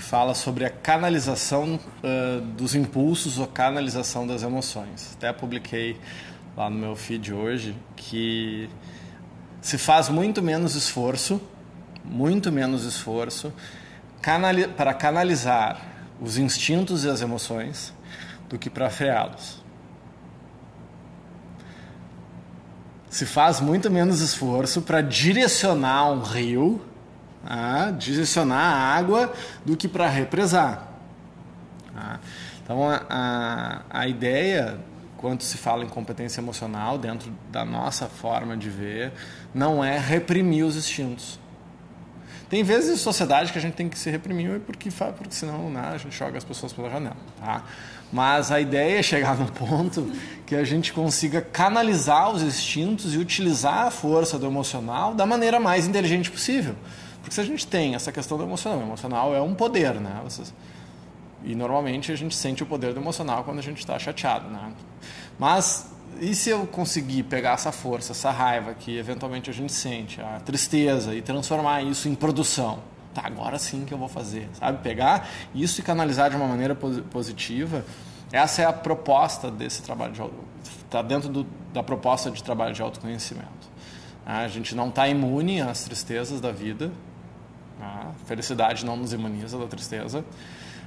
que fala sobre a canalização uh, dos impulsos ou canalização das emoções. Até publiquei lá no meu feed hoje que se faz muito menos esforço, muito menos esforço canali para canalizar os instintos e as emoções do que para freá-los. Se faz muito menos esforço para direcionar um rio, ah, direcionar a água, do que para represar. Ah, então, a, a, a ideia, quando se fala em competência emocional, dentro da nossa forma de ver, não é reprimir os instintos tem vezes em sociedade que a gente tem que se reprimir porque, porque senão né, a gente joga as pessoas pela janela. Tá? Mas a ideia é chegar no ponto que a gente consiga canalizar os instintos e utilizar a força do emocional da maneira mais inteligente possível. Porque se a gente tem essa questão do emocional, o emocional é um poder, né? Vocês... E normalmente a gente sente o poder do emocional quando a gente está chateado, né? Mas e se eu conseguir pegar essa força, essa raiva que eventualmente a gente sente, a tristeza, e transformar isso em produção? Tá, agora sim que eu vou fazer, sabe? Pegar isso e canalizar de uma maneira positiva. Essa é a proposta desse trabalho de está dentro do, da proposta de trabalho de autoconhecimento. A gente não está imune às tristezas da vida. Felicidade não nos imuniza da tristeza.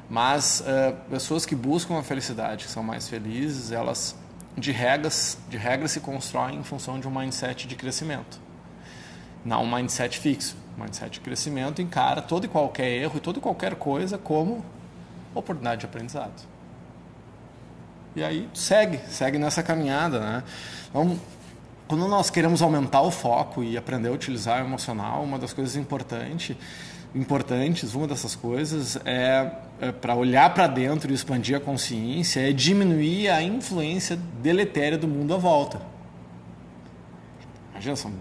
Mas uh, pessoas que buscam a felicidade, que são mais felizes, elas de regras, de regras se constroem em função de um mindset de crescimento. Não um mindset fixo. Um mindset de crescimento encara todo e qualquer erro e toda e qualquer coisa como oportunidade de aprendizado. E aí segue, segue nessa caminhada, né? Então, quando nós queremos aumentar o foco e aprender a utilizar o emocional, uma das coisas importantes importantes, uma dessas coisas é, é para olhar para dentro e expandir a consciência, é diminuir a influência deletéria do mundo à volta. Imagina, são,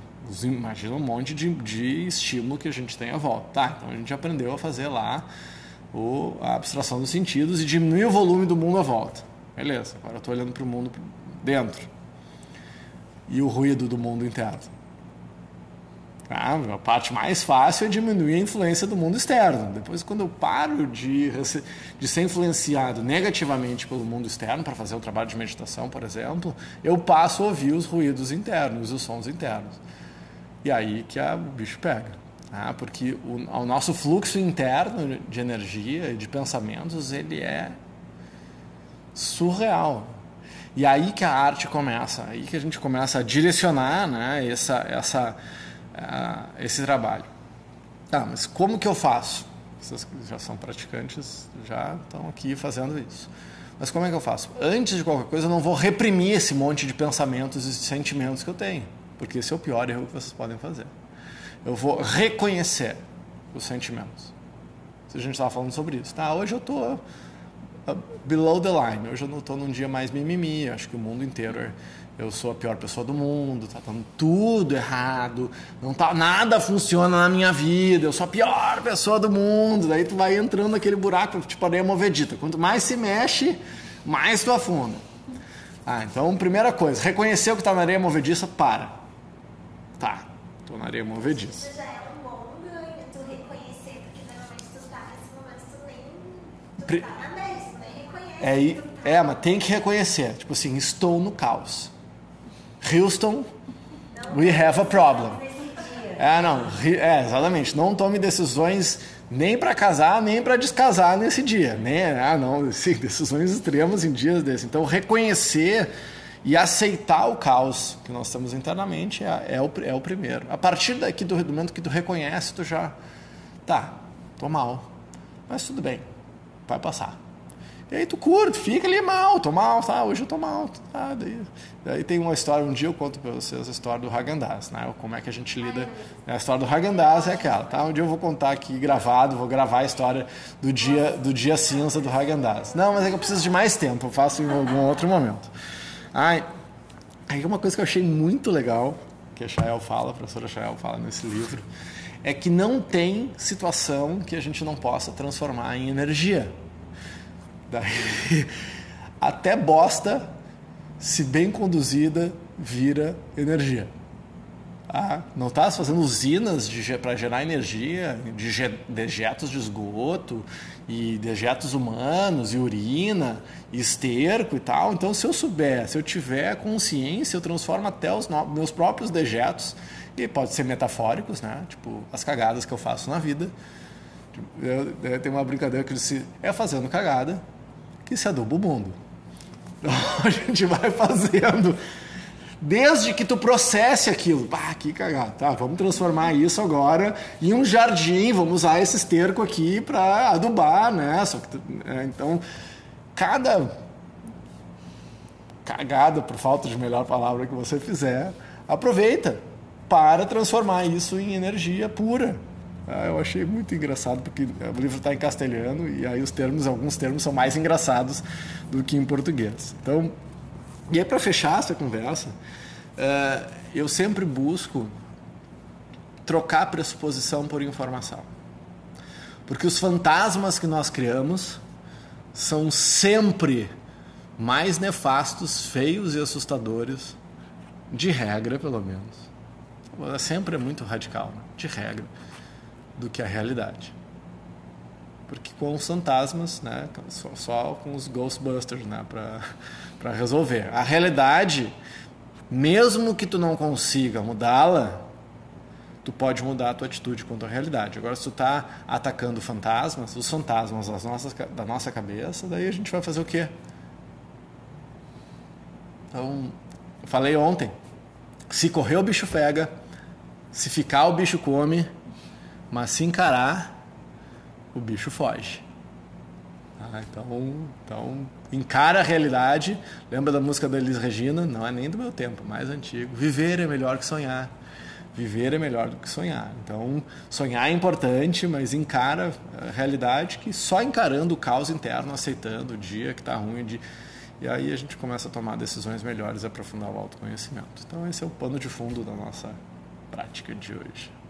imagina um monte de, de estímulo que a gente tem à volta. Tá, então a gente aprendeu a fazer lá o, a abstração dos sentidos e diminuir o volume do mundo à volta. Beleza, agora eu estou olhando para o mundo dentro. E o ruído do mundo interno a parte mais fácil é diminuir a influência do mundo externo. Depois, quando eu paro de, de ser influenciado negativamente pelo mundo externo para fazer o trabalho de meditação, por exemplo, eu passo a ouvir os ruídos internos, os sons internos. E aí que a, o bicho pega. Tá? Porque o, o nosso fluxo interno de energia e de pensamentos, ele é surreal. E aí que a arte começa, aí que a gente começa a direcionar né, essa, essa uh, esse trabalho. Tá, mas como que eu faço? Vocês já são praticantes, já estão aqui fazendo isso. Mas como é que eu faço? Antes de qualquer coisa, eu não vou reprimir esse monte de pensamentos e sentimentos que eu tenho, porque esse é o pior erro que vocês podem fazer. Eu vou reconhecer os sentimentos. Se a gente estava falando sobre isso, tá? Hoje eu estou uh, below the line. Hoje eu não estou num dia mais mimimi. Acho que o mundo inteiro é eu sou a pior pessoa do mundo, tá dando tudo errado, não tá nada funciona na minha vida, eu sou a pior pessoa do mundo. Daí tu vai entrando naquele buraco, tipo areia movedita. Quanto mais se mexe, mais tu afunda. Ah, então primeira coisa, reconhecer que tá na areia movediça, para. Tá, tô na areia movediça. Isso já é um bom ganho, tu reconhecer, porque normalmente tu tá nesse momento, tu nem, tu Pre... tá na 10, tu nem reconhece. É, é, mas tem que reconhecer, tipo assim, estou no caos. Houston, we have a problem. É, não, é, exatamente. Não tome decisões nem para casar, nem para descasar nesse dia. Nem, ah, não, sim, decisões extremas em dias desses. Então, reconhecer e aceitar o caos que nós temos internamente é, é, o, é o primeiro. A partir daqui do, do momento que tu reconhece, tu já. Tá, tô mal. Mas tudo bem, vai passar. E aí tu curte, fica ali mal, tô mal, tá? Hoje eu tô mal. Tá? Daí, daí tem uma história, um dia eu conto para vocês a história do Hagandaz, né? Como é que a gente lida. A história do Hagandaz é aquela, tá? Um dia eu vou contar aqui gravado, vou gravar a história do dia, do dia cinza do Hagandaz. Não, mas é que eu preciso de mais tempo, eu faço em algum outro momento. Ai, aí uma coisa que eu achei muito legal, que a Chael fala, a professora Chael fala nesse livro, é que não tem situação que a gente não possa transformar em energia. Daí, até bosta, se bem conduzida, vira energia. Ah, não está fazendo usinas para gerar energia de dejetos de esgoto e dejetos humanos e urina e esterco e tal. Então, se eu souber, se eu tiver consciência, eu transformo até os meus próprios dejetos, e pode ser metafóricos, né? Tipo, as cagadas que eu faço na vida. Eu, eu, tem uma brincadeira que se é fazendo cagada que se aduba o mundo. Então, a gente vai fazendo desde que tu processe aquilo. Ah, que cagada. Tá, vamos transformar isso agora em um jardim, vamos usar esse esterco aqui para adubar, né? Só que tu, é, então, cada cagada, por falta de melhor palavra que você fizer, aproveita para transformar isso em energia pura. Ah, eu achei muito engraçado porque o livro está em castelhano e aí os termos, alguns termos são mais engraçados do que em português. Então, e aí, para fechar essa conversa, uh, eu sempre busco trocar pressuposição por informação. Porque os fantasmas que nós criamos são sempre mais nefastos, feios e assustadores, de regra, pelo menos. Sempre é muito radical, né? de regra, do que a realidade porque com os fantasmas, né, só, só com os Ghostbusters, né, para resolver. A realidade, mesmo que tu não consiga mudá-la, tu pode mudar a tua atitude contra a realidade. Agora, se tu está atacando fantasmas, os fantasmas das nossas, da nossa cabeça, daí a gente vai fazer o quê? Então, eu falei ontem, se correr o bicho pega, se ficar o bicho come, mas se encarar o bicho foge. Ah, então, então, encara a realidade. Lembra da música da Elis Regina? Não é nem do meu tempo, mais antigo. Viver é melhor que sonhar. Viver é melhor do que sonhar. Então, sonhar é importante, mas encara a realidade que só encarando o caos interno, aceitando o dia que está ruim, de... e aí a gente começa a tomar decisões melhores e aprofundar o autoconhecimento. Então, esse é o pano de fundo da nossa prática de hoje.